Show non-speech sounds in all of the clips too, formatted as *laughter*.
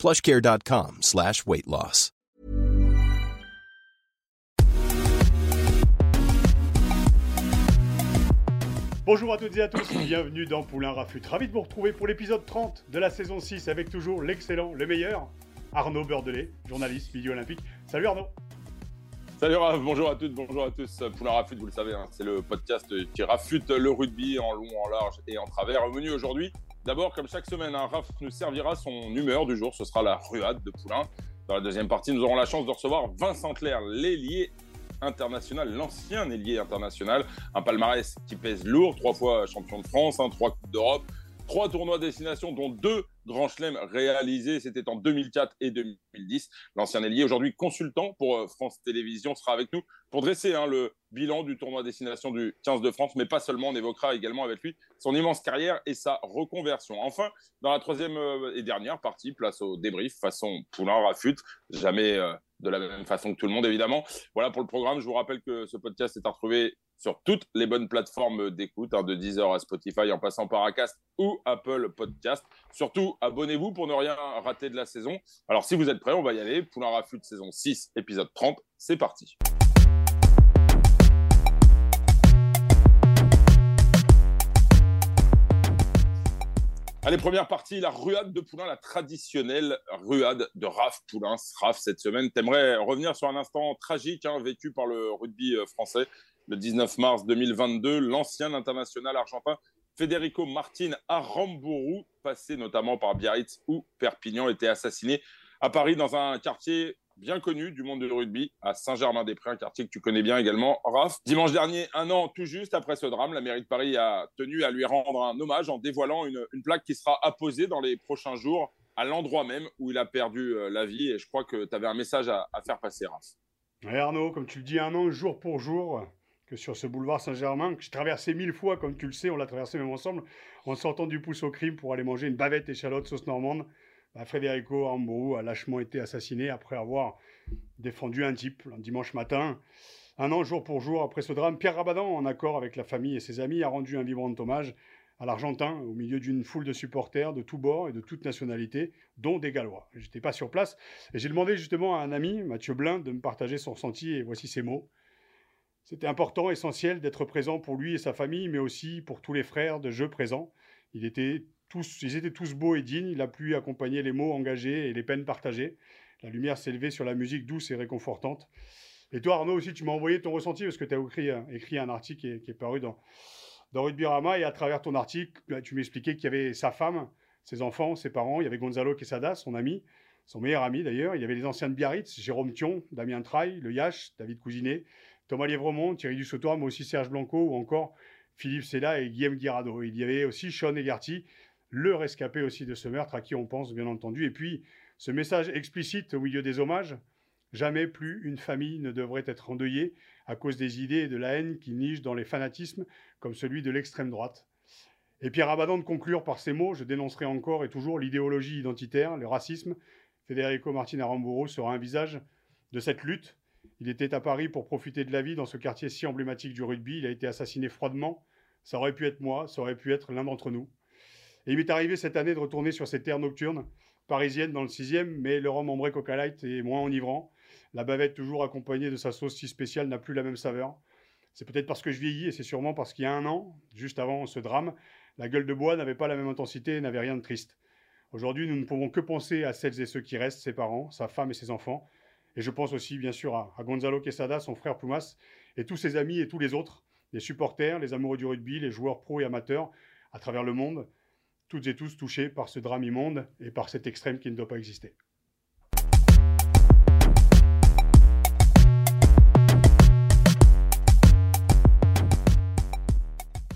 plushcare.com slash weight loss. Bonjour à toutes et à tous, *coughs* bienvenue dans Poulain Rafut. Ravi de vous retrouver pour l'épisode 30 de la saison 6 avec toujours l'excellent, le meilleur, Arnaud Beurdelet, journaliste milieu olympique. Salut Arnaud Salut Raph, bonjour à toutes, bonjour à tous. Poulain Rafut, vous le savez, hein, c'est le podcast qui rafute le rugby en long, en large et en travers. Au menu aujourd'hui, d'abord, comme chaque semaine, un Raph nous servira son humeur du jour, ce sera la ruade de Poulain. Dans la deuxième partie, nous aurons la chance de recevoir Vincent Clair, l'ailier international, l'ancien ailier international, un palmarès qui pèse lourd, trois fois champion de France, hein, trois coupes d'Europe, trois tournois destination, dont deux grands chelems réalisés. C'était en 2004 et 2010. L'ancien ailier, aujourd'hui consultant pour euh, France Télévisions, sera avec nous pour dresser hein, le bilan du tournoi destination du 15 de France, mais pas seulement. On évoquera également avec lui son immense carrière et sa reconversion. Enfin, dans la troisième euh, et dernière partie, place au débrief façon Poulain Rafut. Jamais. Euh, de la même façon que tout le monde, évidemment. Voilà pour le programme. Je vous rappelle que ce podcast est à retrouver sur toutes les bonnes plateformes d'écoute, hein, de Deezer à Spotify, en passant par Acast ou Apple Podcast. Surtout, abonnez-vous pour ne rien rater de la saison. Alors, si vous êtes prêts, on va y aller. Poulain Rafut, saison 6, épisode 30. C'est parti. Allez, première partie, la ruade de Poulain, la traditionnelle ruade de Raph Poulain. Raph, cette semaine, t'aimerais revenir sur un instant tragique hein, vécu par le rugby euh, français le 19 mars 2022. L'ancien international argentin Federico Martin Aramburu, passé notamment par Biarritz ou Perpignan, était assassiné à Paris dans un quartier bien connu du monde du rugby, à Saint-Germain-des-Prés, un quartier que tu connais bien également, Raph. Dimanche dernier, un an tout juste après ce drame, la mairie de Paris a tenu à lui rendre un hommage en dévoilant une, plaque qui sera apposée dans les prochains jours à l'endroit même où il a perdu euh, la vie. Et je crois que tu avais un message à, faire passer, Raph. Oui, Arnaud, comme tu le dis, un an jour pour jour que sur ce boulevard Saint-Germain, que j'ai traversé mille fois, comme tu le sais, on l'a traversé même ensemble, en sortant du pouce au crime pour aller manger une bavette échalote sauce normande. Federico Aramburu a lâchement été assassiné après avoir défendu un type un dimanche matin. Un an jour pour jour après ce drame, Pierre Rabadan, en accord avec la famille et ses amis, a rendu un vibrant hommage à l'Argentin au milieu d'une foule de supporters de tous bords et de toutes nationalités, dont des Gallois. Je n'étais pas sur place et j'ai demandé justement à un ami, Mathieu Blin, de me partager son ressenti et voici ses mots. C'était important, essentiel d'être présent pour lui et sa famille, mais aussi pour tous les frères de jeu présents. Ils étaient tous beaux et dignes. Il a pu accompagner les mots engagés et les peines partagées. La lumière levée sur la musique douce et réconfortante. Et toi, Arnaud, aussi, tu m'as envoyé ton ressenti parce que tu as écrit, écrit, un article qui est, paru dans, dans Rama. Et à travers ton article, bah, tu m'expliquais qu'il y avait sa femme, ses enfants, ses parents. Il y avait Gonzalo Quesada, son ami, son meilleur ami d'ailleurs. Il y avait les anciens de Biarritz, Jérôme Thion, Damien Traille, Le Yache, David Cousinet, Thomas Lièvremont, Thierry Dussautoir, mais aussi Serge Blanco ou encore Philippe Sella et Guillaume Guirado. Il y avait aussi Sean Egarty, le rescapé aussi de ce meurtre, à qui on pense bien entendu. Et puis, ce message explicite au milieu des hommages, jamais plus une famille ne devrait être endeuillée à cause des idées et de la haine qui nichent dans les fanatismes comme celui de l'extrême droite. Et Pierre Abadan de conclure par ces mots, je dénoncerai encore et toujours l'idéologie identitaire, le racisme. Federico Martin Aramburu sera un visage de cette lutte. Il était à Paris pour profiter de la vie dans ce quartier si emblématique du rugby. Il a été assassiné froidement. Ça aurait pu être moi, ça aurait pu être l'un d'entre nous. Et il m'est arrivé cette année de retourner sur ces terres nocturnes parisiennes dans le 6e, mais le rhum ambré Coca Light est moins enivrant. La bavette, toujours accompagnée de sa sauce si spéciale, n'a plus la même saveur. C'est peut-être parce que je vieillis et c'est sûrement parce qu'il y a un an, juste avant ce drame, la gueule de bois n'avait pas la même intensité et n'avait rien de triste. Aujourd'hui, nous ne pouvons que penser à celles et ceux qui restent, ses parents, sa femme et ses enfants. Et je pense aussi, bien sûr, à, Gonzalo Quesada, son frère Plumas, et tous ses amis et tous les autres, les supporters, les amoureux du rugby, les joueurs pros et amateurs à travers le monde, toutes et tous touchés par ce drame immonde et par cet extrême qui ne doit pas exister.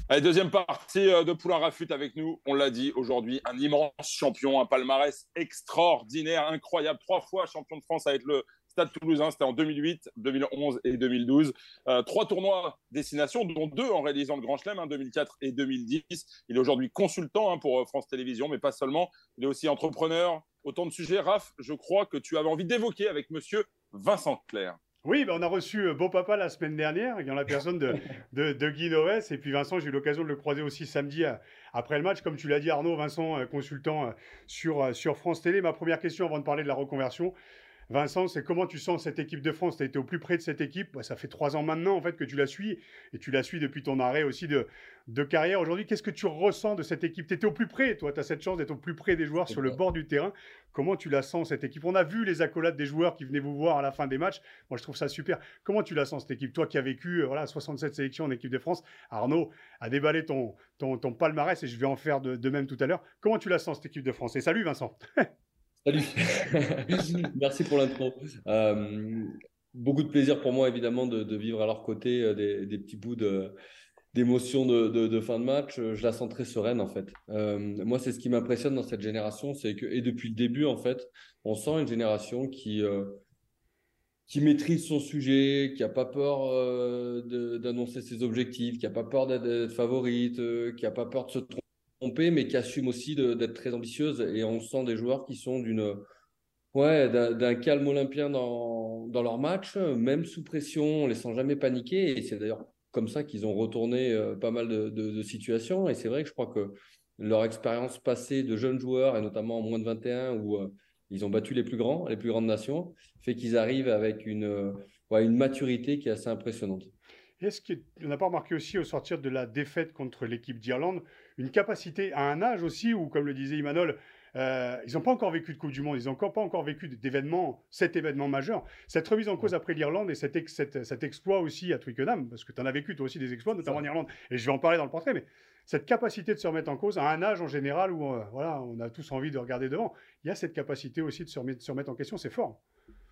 Allez, deuxième partie euh, de Poulain Rafut avec nous. On l'a dit aujourd'hui, un immense champion, un palmarès extraordinaire, incroyable. Trois fois champion de France avec le Stade Toulousain, c'était en 2008, 2011 et 2012. Euh, trois tournois destination, dont deux en réalisant le Grand Chelem, hein, 2004 et 2010. Il est aujourd'hui consultant hein, pour euh, France Télévisions, mais pas seulement. Il est aussi entrepreneur. Autant de sujets. Raph, je crois que tu avais envie d'évoquer avec monsieur Vincent Clair. Oui, ben on a reçu euh, Beau Papa la semaine dernière, il y en a personne de, de, Guy Noès. Et puis Vincent, j'ai eu l'occasion de le croiser aussi samedi après le match. Comme tu l'as dit, Arnaud, Vincent, consultant sur, sur France Télé. Ma première question avant de parler de la reconversion, Vincent, c'est comment tu sens cette équipe de France? Tu as été au plus près de cette équipe? Bah, ça fait trois ans maintenant en fait que tu la suis et tu la suis depuis ton arrêt aussi de, de carrière. Aujourd'hui, qu'est-ce que tu ressens de cette équipe? Tu étais au plus près, toi, tu as cette chance d'être au plus près des joueurs sur le bord du terrain. Comment tu la sens cette équipe? On a vu les accolades des joueurs qui venaient vous voir à la fin des matchs. Moi, je trouve ça super. Comment tu la sens cette équipe? Toi qui as vécu euh, voilà, 67 sélections en équipe de France, Arnaud a déballé ton, ton, palmarès et je vais en faire de, de même tout à l'heure. Comment tu la sens cette équipe de France? Et salut Vincent *laughs* Salut, *laughs* merci pour l'intro. Euh, beaucoup de plaisir pour moi évidemment de, vivre à leur côté euh, des, petits bouts d'émotion de, fin de match. Je la sens très sereine en fait. Euh, moi, c'est ce qui m'impressionne dans cette génération, c'est que et depuis le début en fait, on sent une génération qui qui maîtrise son sujet, qui n'a pas peur d'annoncer ses objectifs, qui n'a pas peur d'être favorite, qui n'a pas peur de se tromper mais qui assume aussi d'être très ambitieuse. Et on sent des joueurs qui sont d'une ouais, d'un calme olympien dans, dans leur match, même sous pression, on les sent jamais paniquer. Et c'est d'ailleurs comme ça qu'ils ont retourné euh, pas mal de, situations. Et c'est vrai que je crois que leur expérience passée de jeunes joueurs, et notamment en moins de 21, où euh, ils ont battu les plus grands, les plus grandes nations, fait qu'ils arrivent avec une, euh, ouais, une maturité qui est assez impressionnante. Est-ce qu'on n'a pas remarqué aussi au sortir de la défaite contre l'équipe d'Irlande une capacité à un âge aussi où, comme le disait Imanol, euh, ils n'ont pas encore vécu de Coupe du Monde, ils n'ont pas encore vécu d'événements, cet événement majeur. Cette remise en cause après l'Irlande et cet, exploit aussi à Twickenham, parce que tu en as vécu toi aussi des exploits, notamment en Irlande, et je vais en parler dans le portrait, mais cette capacité de se remettre en cause à un âge en général où euh, voilà, on a tous envie de regarder devant, il y a cette capacité aussi de se remettre, de se remettre en question, c'est fort.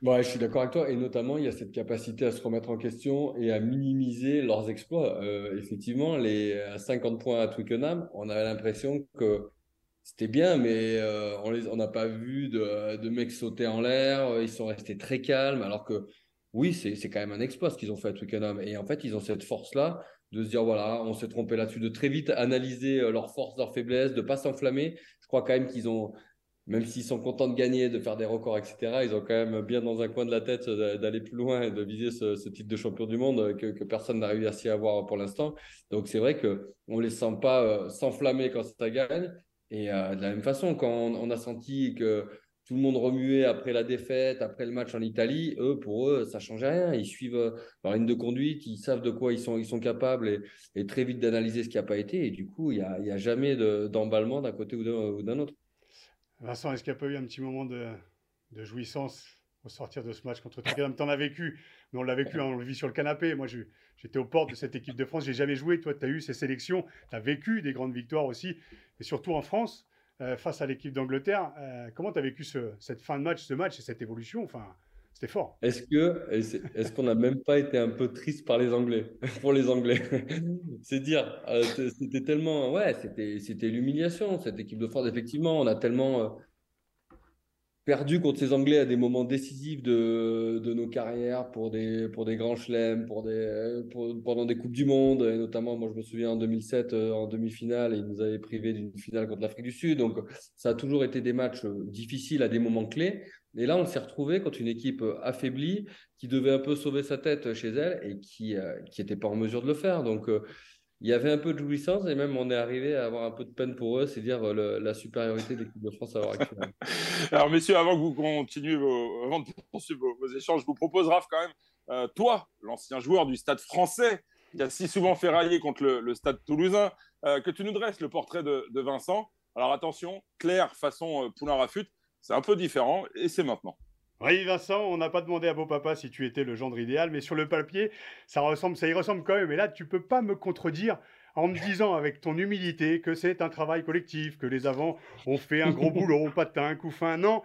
Ouais, je suis d'accord avec toi. Et notamment, il y a cette capacité à se remettre en question et à minimiser leurs exploits. Euh, effectivement, les 50 points à Twickenham, on avait l'impression que c'était bien, mais euh, on n'a pas vu de, mecs sauter en l'air. Ils sont restés très calmes. Alors que oui, c'est quand même un exploit ce qu'ils ont fait à Twickenham. Et en fait, ils ont cette force-là de se dire voilà, on s'est trompé là-dessus, de très vite analyser euh, leurs forces, leurs faiblesses, de pas s'enflammer. Je crois quand même qu'ils ont même s'ils sont contents de gagner, de faire des records, etc., ils ont quand même bien dans un coin de la tête d'aller plus loin et de viser ce, titre de champion du monde que, personne n'a réussi à avoir pour l'instant. Donc c'est vrai qu'on ne les sent pas euh, s'enflammer quand ça gagne. Et euh, de la même façon, quand on, a senti que tout le monde remuait après la défaite, après le match en Italie, eux, pour eux, ça ne changeait rien. Ils suivent euh, leur ligne de conduite, ils savent de quoi ils sont, ils sont capables et, très vite d'analyser ce qui n'a pas été. Et du coup, il n'y a, a, jamais d'emballement d'un côté ou d'un autre. Vincent, est-ce qu'il n'y a pas eu un petit moment de, jouissance au sortir de ce match contre Tottenham? Tu en as vécu, mais on l'a vécu, hein, on le vit sur le canapé. Moi, j'étais aux portes de cette équipe de France, j'ai jamais joué. Toi, tu as eu ces sélections, tu as vécu des grandes victoires aussi, et surtout en France, euh, face à l'équipe d'Angleterre. Euh, comment tu as vécu cette fin de match, ce match et cette évolution? C'était fort. Est-ce que est-ce qu'on n'a même pas été un peu triste par les Anglais *laughs* pour les Anglais? *laughs* C'est dire, euh, c'était tellement ouais, c'était c'était l'humiliation cette équipe de France. Effectivement, on a tellement euh, perdu contre ces Anglais à des moments décisifs de, de nos carrières pour des pour des grands chelems, pour des pendant des coupes du monde et notamment moi je me souviens en 2007 euh, en demi-finale, ils nous avaient privé d'une finale contre l'Afrique du Sud. Donc ça a toujours été des matchs difficiles à des moments clés. Et là, on s'est retrouvé contre une équipe euh, affaiblie qui devait un peu sauver sa tête chez elle et qui n'était euh, pas en mesure de le faire. Donc, euh, il y avait un peu de jouissance et même on est arrivé à avoir un peu de peine pour eux, c'est dire la supériorité de l'équipe de France à l'heure actuelle. *laughs* Alors, messieurs, avant que vous continuiez vos, avant de poursuivre vos, échanges, je vous propose, Raph, quand même, toi, l'ancien joueur du stade français, qui a si souvent fait railler contre le, stade toulousain, que tu nous dresses le portrait de, Vincent. Alors, attention, Claire, façon Poulain Rafut, c'est un peu différent et c'est maintenant. Oui, Vincent, on n'a pas demandé à beau papa si tu étais le gendre idéal, mais sur le papier, ça ressemble, ça y ressemble quand même. Et là, tu peux pas me contredire en me disant avec ton humilité que c'est un travail collectif, que les avants ont fait un gros *laughs* boulot, pas de coup fin. Non,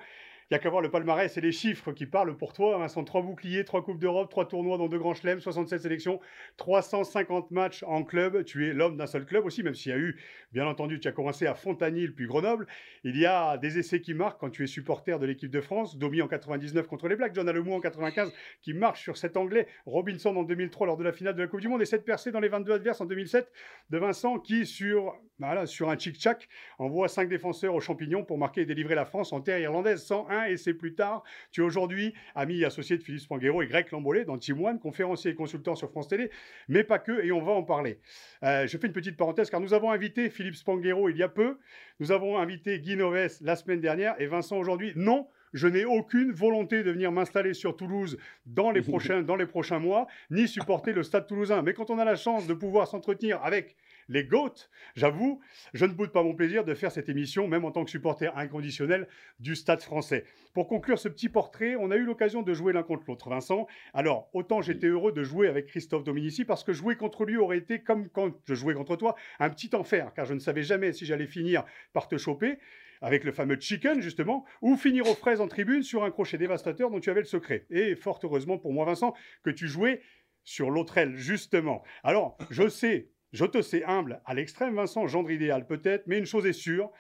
Il n'y a qu'à voir le palmarès et les chiffres qui parlent pour toi. Vincent, trois boucliers, trois Coupes d'Europe, trois tournois dans deux grands chelems, 67 sélections, 350 matchs en club. Tu es l'homme d'un seul club aussi, même s'il y a eu, bien entendu, tu as commencé à Fontanil puis Grenoble. Il y a des essais qui marquent quand tu es supporter de l'équipe de France. Domi en 99 contre les Blacks, John Alemou en 95 qui marche sur cet anglais. Robinson en 2003 lors de la finale de la Coupe du Monde et cette percée dans les 22 adverses en 2007 de Vincent qui, sur, voilà, sur un chic-chac, envoie cinq défenseurs aux champignons pour marquer et délivrer la France en terre irlandaise 101 et c'est plus tard. Tu es aujourd'hui ami et associé de Philippe Spanghero et Greg Lambolé dans Team One, conférencier et consultant sur France Télé, mais pas que, et on va en parler. Euh, je fais une petite parenthèse car nous avons invité Philippe Spanghero il y a peu, nous avons invité Guy Noves la semaine dernière et Vincent aujourd'hui. Non, je n'ai aucune volonté de venir m'installer sur Toulouse dans les, *laughs* prochains, dans les prochains mois, ni supporter le stade toulousain. Mais quand on a la chance de pouvoir s'entretenir avec les GOAT, j'avoue, je ne boude pas mon plaisir de faire cette émission, même en tant que supporter inconditionnel du stade français. Pour conclure ce petit portrait, on a eu l'occasion de jouer l'un contre l'autre, Vincent. Alors, autant j'étais heureux de jouer avec Christophe Dominici, parce que jouer contre lui aurait été, comme quand je jouais contre toi, un petit enfer, car je ne savais jamais si j'allais finir par te choper avec le fameux chicken justement, ou finir aux fraises en tribune sur un crochet dévastateur dont tu avais le secret. Et fort heureusement pour moi, Vincent, que tu jouais sur l'autre aile, justement. Alors, je sais, je te sais humble à l'extrême, Vincent, gendre idéal peut-être, mais une chose est sûre,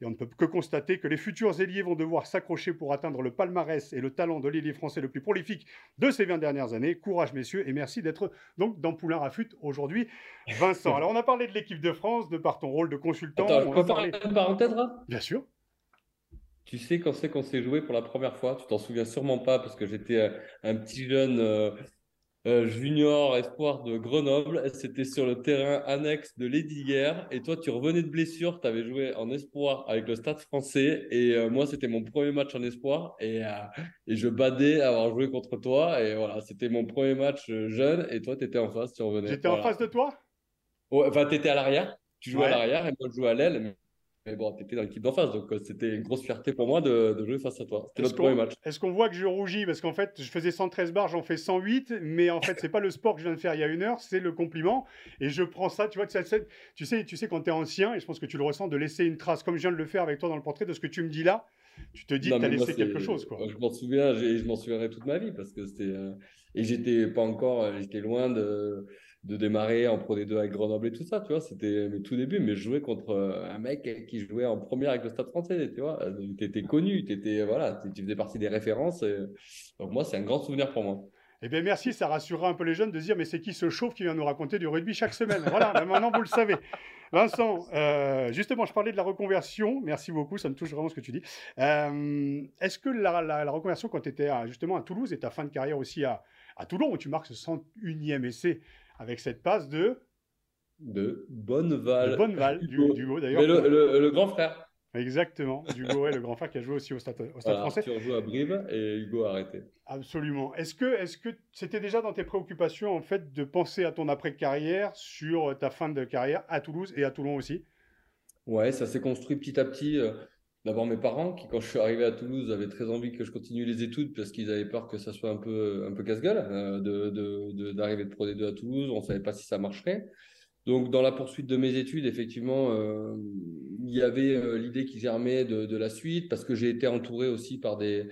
et on ne peut que constater que les futurs ailiers vont devoir s'accrocher pour atteindre le palmarès et le talent de l'ailier français le plus prolifique de ces 20 dernières années. Courage, messieurs, et merci d'être donc dans Poulain Rafut aujourd'hui, Vincent. Alors, on a parlé de l'équipe de France, de par ton rôle de consultant. Attends, on faire parler... une parenthèse là? Bien sûr. Tu sais quand c'est qu'on s'est joué pour la première fois? Tu t'en souviens sûrement pas parce que j'étais euh, un petit jeune euh, junior espoir de Grenoble. C'était sur le terrain annexe de Lesdiguières et toi tu revenais de blessure. Tu avais joué en espoir avec le Stade français et euh, moi c'était mon premier match en espoir et, euh, et je badais à avoir joué contre toi et voilà c'était mon premier match jeune et toi tu étais en face, tu revenais. J'étais en face de toi? Ouais, enfin tu étais à l'arrière. Tu jouais Ouais. à l'arrière et moi je jouais à l'aile. Mais... bon, tu étais dans l'équipe d'en face, donc euh, c'était une grosse fierté pour moi de, de jouer face à toi. C'était notre premier match. est-ce qu'on voit que je rougis? Parce qu'en fait, je faisais 113 bars, j'en fais 108, mais en fait, c'est pas le sport que je viens de faire il y a une heure, c'est le compliment. Et je prends ça, tu vois, ça- ça- tu sais, tu sais quand tu es ancien, et je pense que tu le ressens, de laisser une trace, comme je viens de le faire avec toi dans le portrait, de ce que tu me dis là, tu te dis Non, que tu as laissé quelque chose. Quoi. Je m'en souviens, je m'en souviendrai toute ma vie parce que c'était. euh, Et j'étais pas encore, euh, j'étais loin de, de démarrer en Pro D2 avec Grenoble et tout ça, tu vois. C'était mes tout débuts, mais je jouais contre euh, un mec qui jouait en première avec le Stade français, tu vois. Tu étais connu, t'étais, voilà, tu faisais partie des références. et- Donc, moi, c'est un grand souvenir pour moi. Eh bien, merci, ça rassurera un peu les jeunes de dire, mais c'est qui ce chauve qui vient nous raconter du rugby chaque semaine? Voilà, maintenant vous le savez. Vincent, euh, justement, je parlais de la reconversion. Merci beaucoup, ça me touche vraiment ce que tu dis. Euh, Est-ce que la, reconversion, quand tu étais justement à Toulouse et ta fin de carrière aussi à, à Toulon, où tu marques ce 101e essai avec cette passe de, De Bonneval. de Bonneval, du, Hugo. du Mais d'ailleurs. le, le- le grand frère. Exactement, Hugo, ouais, le grand frère qui a joué aussi au Stade, au stade Voilà, français. Arthur joue à Brive et Hugo a arrêté. Absolument. Est-ce que est-ce que c'était déjà dans tes préoccupations en fait de penser à ton après-carrière sur ta fin de carrière à Toulouse et à Toulon aussi? Ouais, ça s'est construit petit à petit. D'abord mes parents qui, quand je suis arrivé à Toulouse, avaient très envie que je continue les études parce qu'ils avaient peur que ça soit un peu, un peu casse-gueule euh, de, de, de- d'arriver de Pro D2 à Toulouse. On savait pas si ça marcherait. Donc, dans la poursuite de mes études, effectivement, euh, il y avait euh, l'idée qui germait de, de la suite parce que j'ai été entouré aussi par des,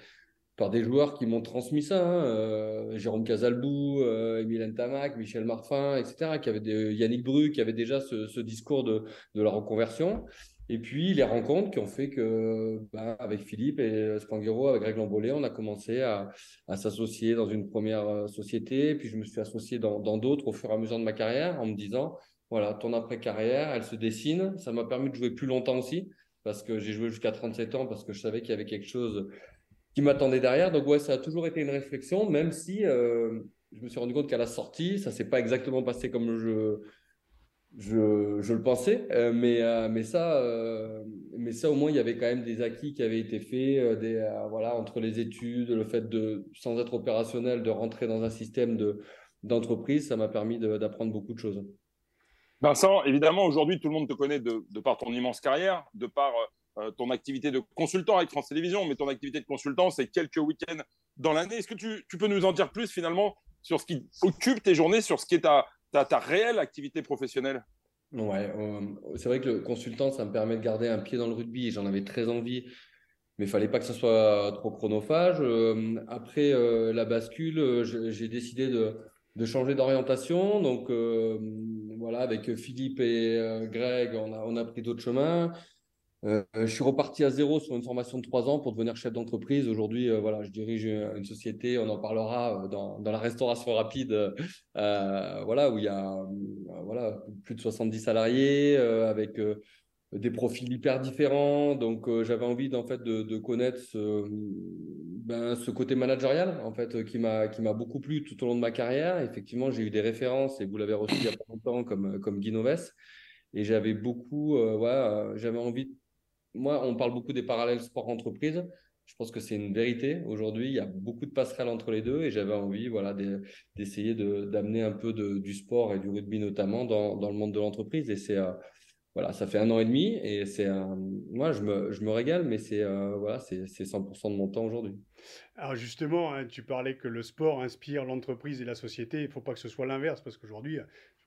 par des joueurs qui m'ont transmis ça. hein, Jérôme Casalbou, Émile Ntamak, Michel Marfin, etc., qui avaient des, Yannick Bru, qui avait déjà ce, ce discours de, de la reconversion. Et puis les rencontres qui ont fait que, ben, avec Philippe et Spanghero, avec Greg Lambolé, on a commencé à, s'associer dans une première euh, société. Puis je me suis associé dans d'autres au fur et à mesure de ma carrière en me disant, voilà, ton après-carrière, elle se dessine. Ça m'a permis de jouer plus longtemps aussi parce que j'ai joué jusqu'à 37 ans parce que je savais qu'il y avait quelque chose qui m'attendait derrière. Donc ouais, ça a toujours été une réflexion, même si euh, je me suis rendu compte qu'à la sortie, ça s'est pas exactement passé comme je je, le pensais, euh, mais, euh, mais, ça, euh, mais ça, au moins, il y avait quand même des acquis qui avaient été faits, voilà, entre les études, le fait de, sans être opérationnel, de rentrer dans un système de, d'entreprise, ça m'a permis d'apprendre beaucoup de choses. Vincent, évidemment, aujourd'hui, tout le monde te connaît de, de par ton immense carrière, de par ton activité de consultant avec France Télévisions, mais ton activité de consultant, c'est quelques week-ends dans l'année. Est-ce que tu, tu peux nous en dire plus finalement sur ce qui occupe tes journées, sur ce qui est ta, ta, ta réelle activité professionnelle? Ouais, euh, c'est vrai que le consultant, ça me permet de garder un pied dans le rugby j'en avais très envie. mais il fallait pas que ce soit trop chronophage. après la bascule, j'ai décidé de, de changer d'orientation. Donc voilà, avec Philippe et Greg, on a, on a pris d'autres chemins. Euh, je suis reparti à zéro sur une formation de trois ans pour devenir chef d'entreprise. Aujourd'hui, euh, voilà, je dirige une société, on en parlera euh, dans, la restauration rapide, voilà, où il y a voilà, plus de 70 salariés avec des profils hyper différents. Donc, j'avais envie en fait, de, de connaître ce, ben, ce côté managérial en fait, qui m'a beaucoup plu tout au long de ma carrière. Effectivement, j'ai eu des références, et vous l'avez reçu il y a pas longtemps, comme, comme Guy Noves. Et j'avais beaucoup, ouais, j'avais envie moi, on parle beaucoup des parallèles sport-entreprise. Je pense que c'est une vérité. Aujourd'hui, il y a beaucoup de passerelles entre les deux et j'avais envie voilà, d'essayer d'amener un peu du sport et du rugby notamment dans, le monde de l'entreprise. Et c'est euh, voilà, ça fait un an et demi et c'est moi, je me, je me régale, mais c'est euh, voilà, c'est 100% de mon temps aujourd'hui. Alors justement, hein, tu parlais que le sport inspire l'entreprise et la société. Il ne faut pas que ce soit l'inverse parce qu'aujourd'hui,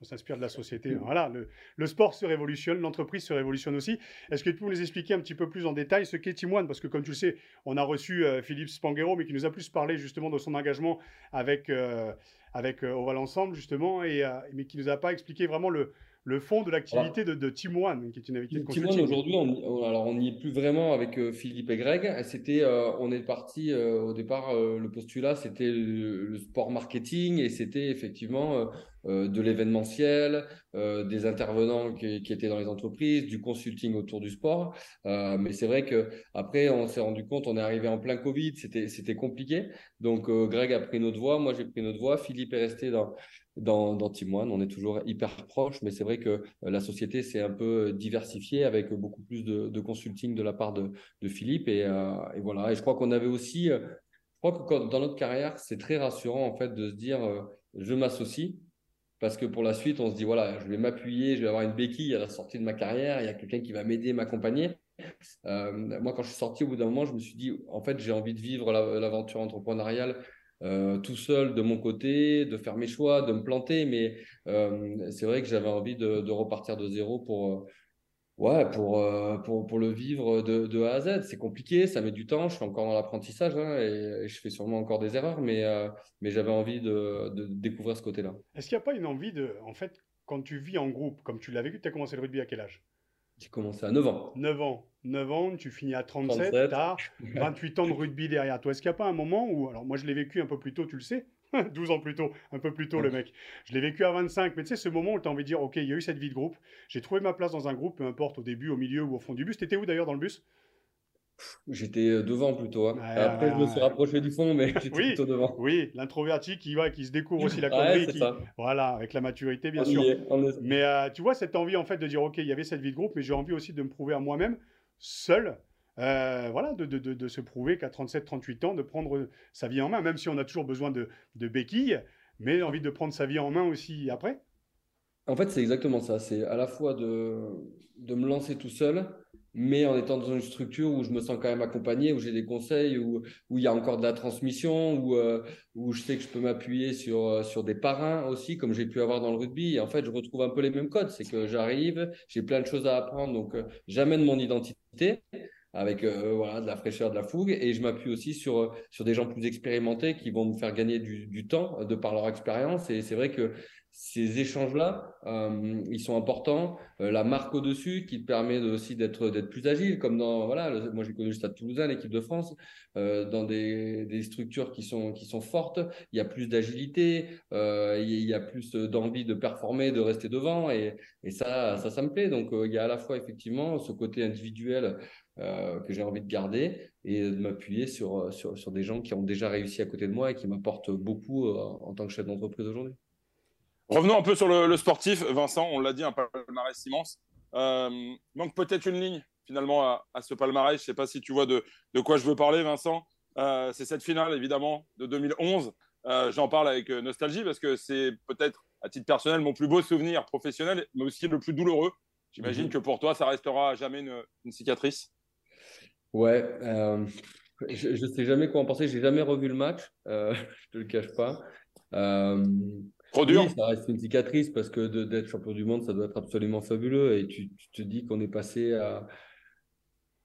on s'inspire de la société. Voilà, le, sport se révolutionne, l'entreprise se révolutionne aussi. Est-ce que tu peux nous expliquer un petit peu plus en détail ce qu'est Team One? Parce que comme tu le sais, on a reçu euh, Philippe Spanghero, mais qui nous a plus parlé justement de son engagement avec, euh, avec euh, Oval Ensemble, justement, et, mais qui ne nous a pas expliqué vraiment le, le fond de l'activité de, Team One, qui est une activité de Team One, aujourd'hui, on, alors on n'y est plus vraiment avec euh, Philippe et Greg. C'était, euh, on est parti euh, au départ, le postulat, c'était le, sport marketing et c'était effectivement de l'événementiel, des intervenants qui, qui, étaient dans les entreprises, du consulting autour du sport. mais c'est vrai que après, on s'est rendu compte, on est arrivé en plein Covid, c'était, c'était compliqué. Donc, Greg a pris notre voie, moi j'ai pris notre voie, Philippe est resté dans dans, One. On est toujours hyper proche, mais c'est vrai que euh, la société s'est un peu diversifiée avec beaucoup plus de, consulting de la part de, Philippe. Et, euh, et, voilà. Et je crois qu'on avait aussi, euh, je crois que dans notre carrière, c'est très rassurant en fait de se dire je m'associe. Parce que pour la suite, on se dit, voilà, je vais m'appuyer, je vais avoir une béquille à la sortie de ma carrière, il y a quelqu'un qui va m'aider, m'accompagner. moi, quand je suis sorti, au bout d'un moment, je me suis dit, en fait, j'ai envie de vivre l'aventure entrepreneuriale euh, tout seul de mon côté, de faire mes choix, de me planter. Mais euh, c'est vrai que j'avais envie de, repartir de zéro pour, euh, ouais, pour, pour, pour, le vivre de, A à Z. C'est compliqué, ça met du temps. Je suis encore dans l'apprentissage hein, et, je fais sûrement encore des erreurs, mais, mais j'avais envie de, de, découvrir ce côté-là. Est-ce qu'il n'y a pas une envie de, en fait, quand tu vis en groupe, comme tu l'as vécu, tu as commencé le rugby à quel âge? J'ai commencé à 9 ans. 9 ans. 9 ans, tu finis à 37, tu as 28 ans de rugby derrière toi. Est-ce qu'il n'y a pas un moment où, alors moi je l'ai vécu un peu plus tôt, tu le sais, *laughs* 12 ans plus tôt, un peu plus tôt le mec. Je l'ai vécu à 25, mais tu sais, ce moment où tu as envie de dire, ok, il y a eu cette vie de groupe, j'ai trouvé ma place dans un groupe, peu importe au début, au milieu ou au fond du bus. T'étais où d'ailleurs dans le bus? J'étais euh, devant plutôt. Hein. Après, je me suis rapproché du fond, mais *laughs* j'étais plutôt devant. Oui, l'introverti qui, va, qui se découvre aussi la *laughs* connerie. qui... Voilà, avec la maturité, bien sûr. Mais euh, tu vois, cette envie en fait de dire, OK, il y avait cette vie de groupe, mais j'ai envie aussi de me prouver à moi-même, seul, euh, voilà, de, de, de, se prouver qu'à 37-38 ans, de prendre sa vie en main, même si on a toujours besoin de, béquilles, mais envie de prendre sa vie en main aussi après. En fait, c'est exactement ça. C'est à la fois de, de me lancer tout seul, mais en étant dans une structure où je me sens quand même accompagné, où j'ai des conseils, où, où il y a encore de la transmission, où, euh, où je sais que je peux m'appuyer sur, euh, sur des parrains aussi, comme j'ai pu avoir dans le rugby. Et en fait, je retrouve un peu les mêmes codes. C'est que j'arrive, j'ai plein de choses à apprendre, donc j'amène mon identité avec euh, voilà, de la fraîcheur, de la fougue. Et je m'appuie aussi sur, sur des gens plus expérimentés qui vont me faire gagner du, du temps euh, de par leur expérience. Et c'est vrai que ces échanges-là, euh, ils sont importants. Euh, la marque au-dessus qui permet aussi d'être d'être plus agile, comme dans voilà, moi j'ai connu le Stade Toulousain, l'équipe de France, euh, dans des, des, structures qui sont qui sont fortes. Il y a plus d'agilité, euh, il y a plus d'envie de performer, de rester devant, et, et ça, ça, ça me plaît. Donc il y a à la fois effectivement ce côté individuel euh, que j'ai envie de garder et de m'appuyer sur, sur, sur, des gens qui ont déjà réussi à côté de moi et qui m'apportent beaucoup en tant que chef d'entreprise aujourd'hui. Revenons un peu sur le, sportif, Vincent, on l'a dit, un palmarès immense. Euh, manque peut-être une ligne finalement à, ce palmarès. Je ne sais pas si tu vois de, quoi je veux parler, Vincent. Euh, c'est cette finale évidemment de 2011. Euh, j'en parle avec nostalgie parce que c'est peut-être à titre personnel mon plus beau souvenir professionnel, mais aussi le plus douloureux. J'imagine mhm. que pour toi, ça restera jamais une, cicatrice. Ouais, je ne sais jamais quoi en penser. J'ai jamais revu le match, *laughs* je te le cache pas. Trop dur. ça reste une cicatrice parce que d'être champion du monde, ça doit être absolument fabuleux. Et tu, te dis qu'on est passé à,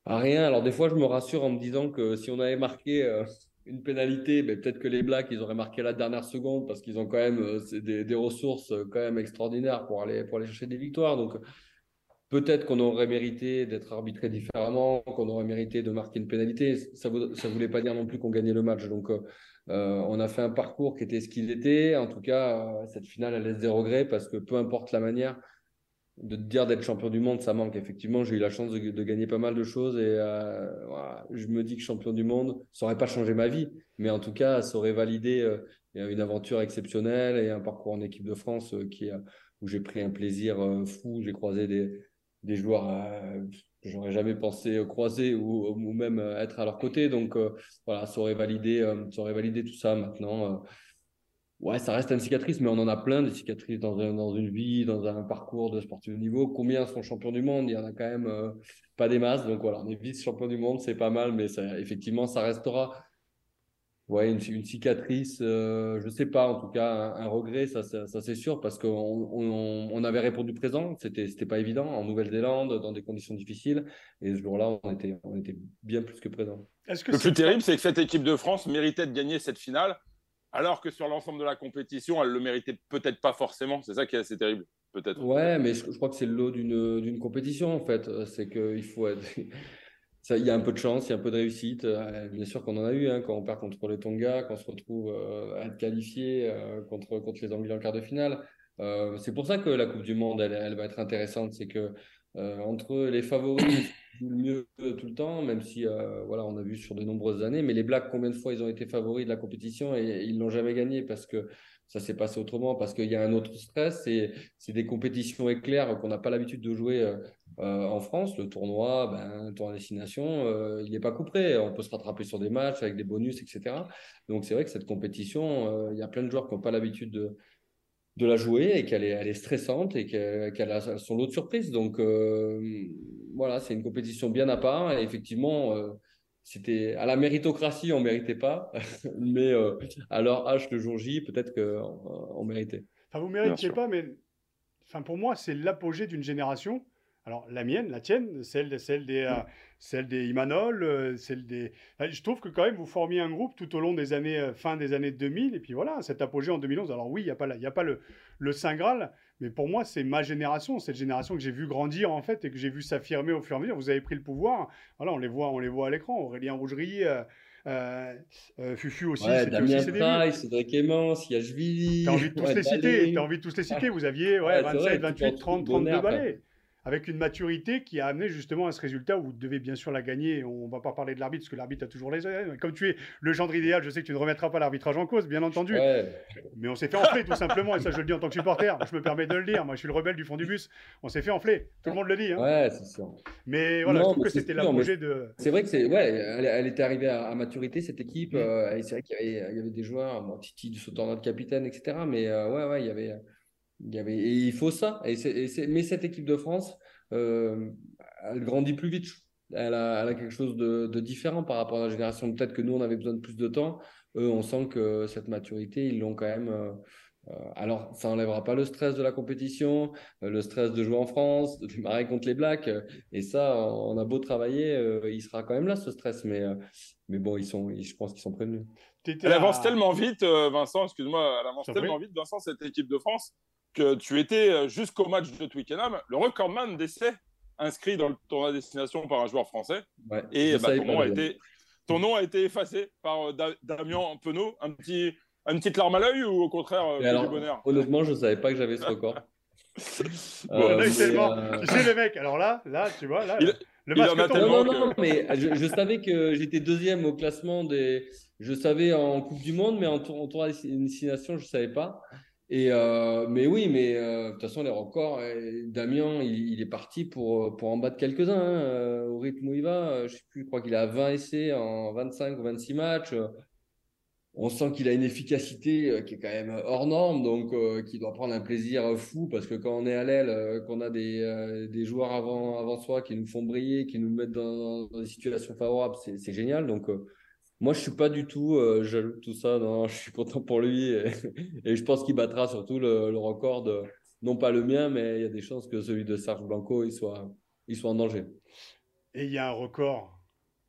À rien. Alors des fois, je me rassure en me disant que si on avait marqué euh, une pénalité, ben, peut-être que les Blacks, ils auraient marqué la dernière seconde parce qu'ils ont quand même euh, des, des, ressources quand même extraordinaires pour aller, pour aller chercher des victoires. Donc peut-être qu'on aurait mérité d'être arbitré différemment, qu'on aurait mérité de marquer une pénalité. Ça ne voulait pas dire non plus qu'on gagnait le match. Donc on a fait un parcours qui était ce qu'il était. En tout cas, cette finale, elle laisse des regrets parce que peu importe la manière, de dire d'être champion du monde, ça manque. Effectivement, j'ai eu la chance de, gagner pas mal de choses et euh, je me dis que champion du monde, ça n'aurait pas changé ma vie, mais en tout cas, ça aurait validé euh, une aventure exceptionnelle et un parcours en équipe de France euh, où j'ai pris un plaisir fou. J'ai croisé des, des joueurs que j'aurais jamais pensé croiser ou, ou, même être à leur côté. Donc voilà, ça aurait validé, ça aurait validé tout ça maintenant ouais, ça reste une cicatrice, mais on en a plein de cicatrices dans, dans une vie, dans un parcours de sportif de niveau. Combien sont champions du monde? Il y en a quand même euh, pas des masses. Donc voilà, on est vice-champion du monde, c'est pas mal, mais ça, effectivement, ça restera ouais, une, une cicatrice, euh, je sais pas, en tout cas, un, regret, ça, ça, c'est sûr, parce qu'on on, on, avait répondu présent, c'était, c'était pas évident, en Nouvelle-Zélande, dans des conditions difficiles, et ce jour-là, on était, on était bien plus que présent. le plus terrible, c'est que cette équipe de France méritait de gagner cette finale alors que sur l'ensemble de la compétition, elle le méritait peut-être pas forcément. C'est ça qui est assez terrible, peut-être. Ouais, mais je, crois que c'est le lot d'une compétition, en fait. C'est qu'il faut être. Il y a un peu de chance, il y a un peu de réussite. Euh, bien sûr qu'on en a eu hein, quand on perd contre les Tonga, quand on se retrouve euh, à être qualifié euh, contre, contre les Anglais en quart de finale. c'est pour ça que la Coupe du Monde, elle, elle va être intéressante. C'est que entre les favoris *coughs* le mieux tout le temps, même si voilà, on a vu sur de nombreuses années. Mais les Blacks, combien de fois ils ont été favoris de la compétition et ils l'ont jamais gagné parce que ça s'est passé autrement, parce qu'il y a un autre stress. Et c'est des compétitions éclairs qu'on n'a pas l'habitude de jouer euh, euh, en France. Le tournoi, ben, le tournoi destination, il n'est pas couperé. On peut se rattraper sur des matchs avec des bonus, etc. Donc c'est vrai que cette compétition, il y a plein de joueurs qui n'ont pas l'habitude de de la jouer et qu'elle est, elle est stressante et qu'elle a son lot de surprises. Donc euh, voilà, c'est une compétition bien à part. Et effectivement, euh, c'était à la méritocratie, on méritait pas, *laughs* mais euh, à leur âge le jour J, peut-être qu'on on méritait. Enfin, vous méritiez pas, mais enfin, pour moi, c'est l'apogée d'une génération alors, la mienne, la tienne, celle, celle des, euh, celle des Imanol, euh, celle des. Je trouve que quand même, vous formiez un groupe tout au long des années, euh, fin des années 2000, et puis voilà, cet apogée en 2011. Alors, oui, il n'y a pas, a pas le, le Saint Graal, mais pour moi, c'est ma génération, cette génération que j'ai vu grandir, en fait, et que j'ai vu s'affirmer au fur et à mesure. Vous avez pris le pouvoir. Voilà, on les voit, on les voit à l'écran. Aurélien Rougerie. Fufu aussi, ouais, Damien Price, Cédric Emmons, Yachvili. T'as envie de tous les citer, t'as envie de tous les citer. Vous aviez ouais, 27, 28, 30, 32 balais avec une maturité qui a amené justement à ce résultat où vous devez bien sûr la gagner. On ne va pas parler de l'arbitre parce que l'arbitre a toujours les Comme tu es le gendre idéal, je sais que tu ne remettras pas l'arbitrage en cause, bien entendu. Mais on s'est fait enfler tout simplement, et ça je le dis en tant que supporter. Je me permets de le dire. Moi je suis le rebelle du fond du bus. On s'est fait enfler. Tout le monde le dit. Hein. Ouais, c'est sûr. Mais voilà, je trouve que c'était l'apogée de. C'est vrai que c'est ouais, elle, était arrivée à, maturité cette équipe. Mm. Euh, c'est vrai qu'il y, y, avait des joueurs, bon, Titi du sautant de capitaine, etc. Mais euh, ouais, ouais, il y avait. Il y avait, et il faut ça. Et, et mais cette équipe de France, euh, elle grandit plus vite. Elle a, elle a quelque chose de, de, différent par rapport à la génération. Peut-être que nous, on avait besoin de plus de temps. Eux, on sent que cette maturité, ils l'ont quand même. Euh, euh, alors, ça n'enlèvera pas le stress de la compétition, le stress de jouer en France, de démarrer contre les Blacks. et ça, on a beau travailler, il sera quand même là, ce stress. Mais, mais bon, ils sont, je pense qu'ils sont prévenus. Elle avance tellement vite, Vincent, excuse-moi, elle avance tellement vite, Vincent, cette équipe de France, que tu étais euh, jusqu'au match de Twickenham le recordman d'essais inscrit dans le tournoi destination par un joueur français. et bah, ton, nom a été, ton nom a été effacé par euh, Damien Penaud. Un petit, une petite larme à l'œil ou au contraire, euh, du bonheur? Honnêtement, je ne savais pas que j'avais ce record. *laughs* bon, Tu sais, le mec, alors là, là, tu vois, là, le masque Non, non, non, mais je, savais que j'étais deuxième au classement des. Je savais en Coupe du Monde, mais en, en tournoi destination, je ne savais pas. Euh, mais oui, mais euh, de toute façon, les records, euh, Damien, il, est parti pour, pour en battre quelques-uns. Hein, au rythme où il va, je crois qu'il a 20 essais en 25 ou 26 matchs. On sent qu'il a une efficacité qui est quand même hors norme, donc qui doit prendre un plaisir fou parce que quand on est à l'aile, qu'on a des, des joueurs avant, avant soi qui nous font briller, qui nous mettent dans, dans des situations favorables, c'est génial. Donc moi, je suis pas du tout euh, jaloux de tout ça. Non, je suis content pour lui et, *laughs* je pense qu'il battra surtout le, record de, non pas le mien, mais il y a des chances que celui de Serge Blanco il soit, il soit en danger. Et il y a un record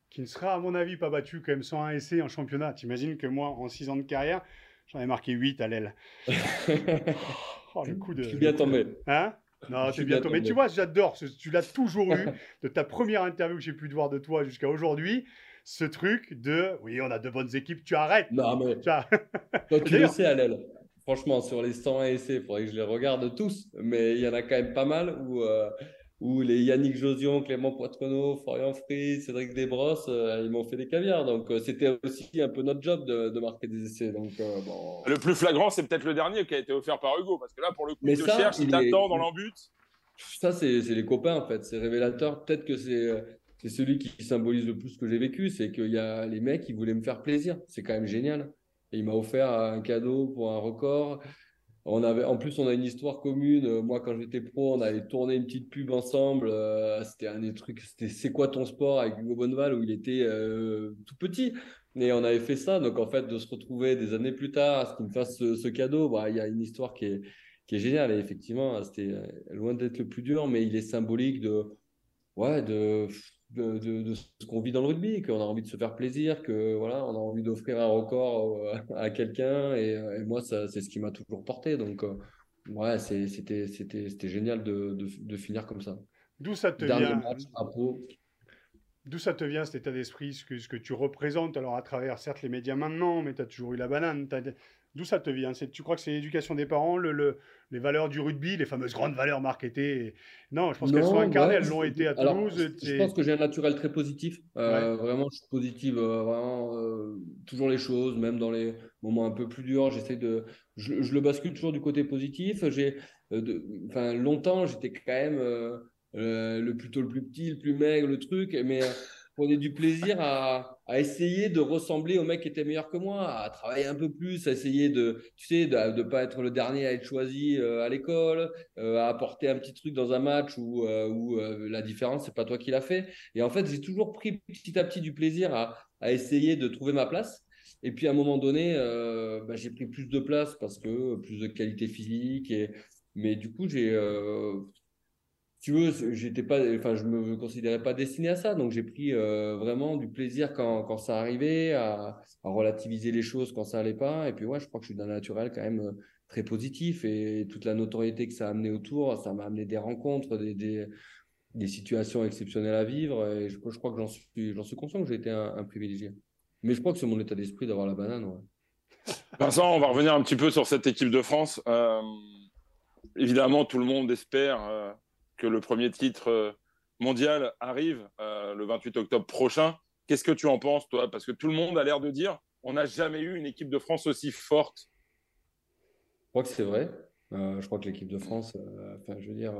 qui ne sera, à mon avis, pas battu, quand même 101 essais en championnat. T'imagines que moi, en 6 ans de carrière, j'en ai marqué 8 à l'aile. *laughs* oh, le coup de. Je suis bien tombé. Hein? Non, c'est bien tombé. Mais tu vois, j'adore. Tu l'as toujours eu de ta première interview que j'ai pu te voir de toi jusqu'à aujourd'hui. Ce truc de oui, on a de bonnes équipes, tu arrêtes. Non, mais. *laughs* Toi, tu le sais, Alel. Franchement, sur les 100 essais, il faudrait que je les regarde tous. Mais il y en a quand même pas mal où. Euh, où les Yannick Josion, Clément Poitrenaud, Florian Fries, Cédric Desbrosses, euh, ils m'ont fait des caviars. Donc, euh, c'était aussi un peu notre job de, marquer des essais. Donc, euh, bon... Le plus flagrant, c'est peut-être le dernier qui a été offert par Hugo. Parce que là, pour le coup, Mais ça, cherche, il t'attend dans l'embut. Ça, c'est les copains, en fait. C'est révélateur. Peut-être que c'est celui qui symbolise le plus ce que j'ai vécu. C'est qu'il y a les mecs qui voulaient me faire plaisir. C'est quand même génial. Et il m'a offert un cadeau pour un record. On avait, en plus, on a une histoire commune. Euh, moi, quand j'étais pro, on avait tourné une petite pub ensemble. Euh, c'était un des trucs, c'était C'est quoi ton sport avec Hugo Bonneval où il était euh, tout petit. Et on avait fait ça. Donc, en fait, de se retrouver des années plus tard, à ce qu'il me fasse ce, cadeau, bah, il y a une histoire qui est, qui est géniale. Et effectivement, c'était loin d'être le plus dur, mais il est symbolique de, ouais, de, de, ce qu'on vit dans le rugby, qu'on a envie de se faire plaisir, que voilà, on a envie d'offrir un record euh, à quelqu'un. Et, moi, c'est ce qui m'a toujours porté. Donc, euh, ouais, c'était génial de, de, finir comme ça. D'où ça te vient D'où ça te vient cet état d'esprit, ce que, ce que tu représentes Alors, à travers, certes, les médias maintenant, mais tu as toujours eu la banane. D'où ça te vient Tu crois que c'est l'éducation des parents, le, les valeurs du rugby, les fameuses grandes valeurs marketées Non, je pense qu'elles sont incarnées, elles l'ont été à Toulouse. je, pense que j'ai un naturel très positif. Euh, vraiment, je suis positive, euh, vraiment, euh, toujours les choses, même dans les moments un peu plus durs. J'essaie de. Je, le bascule toujours du côté positif. J'ai, enfin, longtemps, j'étais quand même le plutôt le plus petit, le plus maigre, le truc, mais prenais du plaisir à, essayer de ressembler au mec qui était meilleur que moi, à travailler un peu plus, à essayer de, tu sais, de ne pas être le dernier à être choisi euh, à l'école, euh, à apporter un petit truc dans un match où, euh, la différence, c'est pas toi qui l'as fait. Et en fait, j'ai toujours pris petit à petit du plaisir à, essayer de trouver ma place. Et puis à un moment donné, bah, j'ai pris plus de place parce que plus de qualité physique. Et... Mais du coup, j'ai tu veux, j'étais pas, enfin, je me considérais pas destiné à ça, donc j'ai pris euh, vraiment du plaisir quand, quand ça arrivait, à, relativiser les choses quand ça allait pas. Et puis ouais, je crois que je suis d'un naturel quand même euh, très positif et toute la notoriété que ça a amené autour, ça m'a amené des rencontres, des, des, situations exceptionnelles à vivre. Et je, je crois que j'en suis, j'en suis conscient que j'ai été un, privilégié. Mais je crois que c'est mon état d'esprit d'avoir la banane. Ouais. Vincent, on va revenir un petit peu sur cette équipe de France. Euh, évidemment, tout le monde espère que le premier titre euh, mondial arrive euh, le 28 octobre prochain. Qu'est-ce que tu en penses, toi? Parce que tout le monde a l'air de dire on n'a jamais eu une équipe de France aussi forte. Je crois que c'est vrai. Euh, je crois que l'équipe de France, enfin, je veux dire,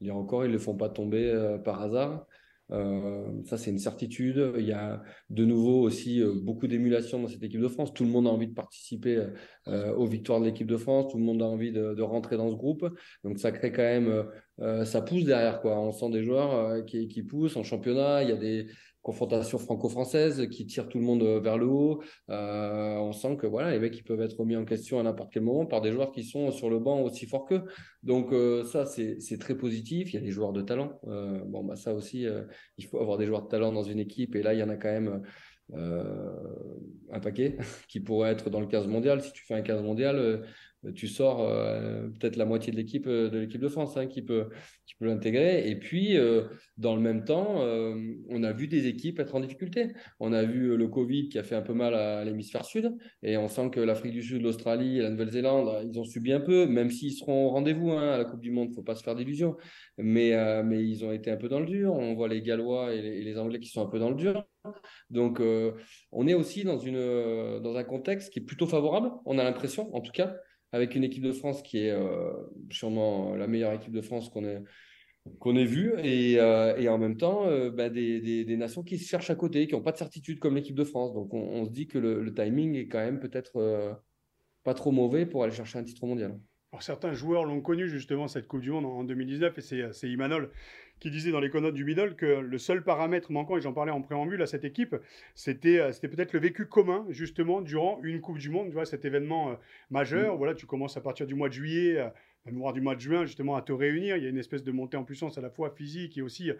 il y a encore, ils ne le font pas tomber par hasard. Ça, c'est une certitude. Il y a de nouveau aussi beaucoup d'émulation dans cette équipe de France. Tout le monde a envie de participer aux victoires de l'équipe de France. Tout le monde a envie de, rentrer dans ce groupe. Donc, ça crée quand même euh, ça pousse derrière. Quoi. On sent des joueurs euh, qui, qui, poussent en championnat. Il y a des confrontations franco-françaises qui tirent tout le monde euh, vers le haut. on sent que voilà, les mecs ils peuvent être remis en question à n'importe quel moment par des joueurs qui sont sur le banc aussi forts qu'eux. Donc ça, c'est très positif. Il y a des joueurs de talent. bon, bah, ça aussi, il faut avoir des joueurs de talent dans une équipe. Et là, il y en a quand même un paquet *laughs* qui pourrait être dans le 15 mondial. Si tu fais un 15 mondial, tu sors euh, peut-être la moitié de l'équipe euh, de l'équipe de France hein, qui peut l'intégrer. Et puis euh, dans le même temps, on a vu des équipes être en difficulté. On a vu le Covid qui a fait un peu mal à l'hémisphère sud, et on sent que l'Afrique du Sud, l'Australie la Nouvelle-Zélande, ils ont subi un peu, même s'ils seront au rendez-vous hein, à la Coupe du Monde. Faut pas se faire d'illusions, mais mais ils ont été un peu dans le dur. On voit les Gallois et les, Anglais qui sont un peu dans le dur. Donc, on est aussi dans, une, dans un contexte qui est plutôt favorable, on a l'impression, en tout cas, avec une équipe de France qui est euh, sûrement la meilleure équipe de France qu'on ait, qu'on ait vue, et, euh, et, en même temps euh, bah, des, des, des, nations qui se cherchent à côté, qui n'ont pas de certitude comme l'équipe de France. Donc on, se dit que le, le, timing est quand même peut-être pas trop mauvais pour aller chercher un titre mondial. Alors certains joueurs l'ont connu justement cette Coupe du Monde en 2019, et c'est Imanol qui disait dans les connotes du middle que le seul paramètre manquant, et j'en parlais en préambule à cette équipe, c'était euh, c'était peut-être le vécu commun, justement, durant une Coupe du Monde, tu vois, cet événement euh, majeur. Mm. Voilà, tu commences à partir du mois de juillet, euh, mémoire du mois de juin, justement, à te réunir. Il y a une espèce de montée en puissance à la fois physique et aussi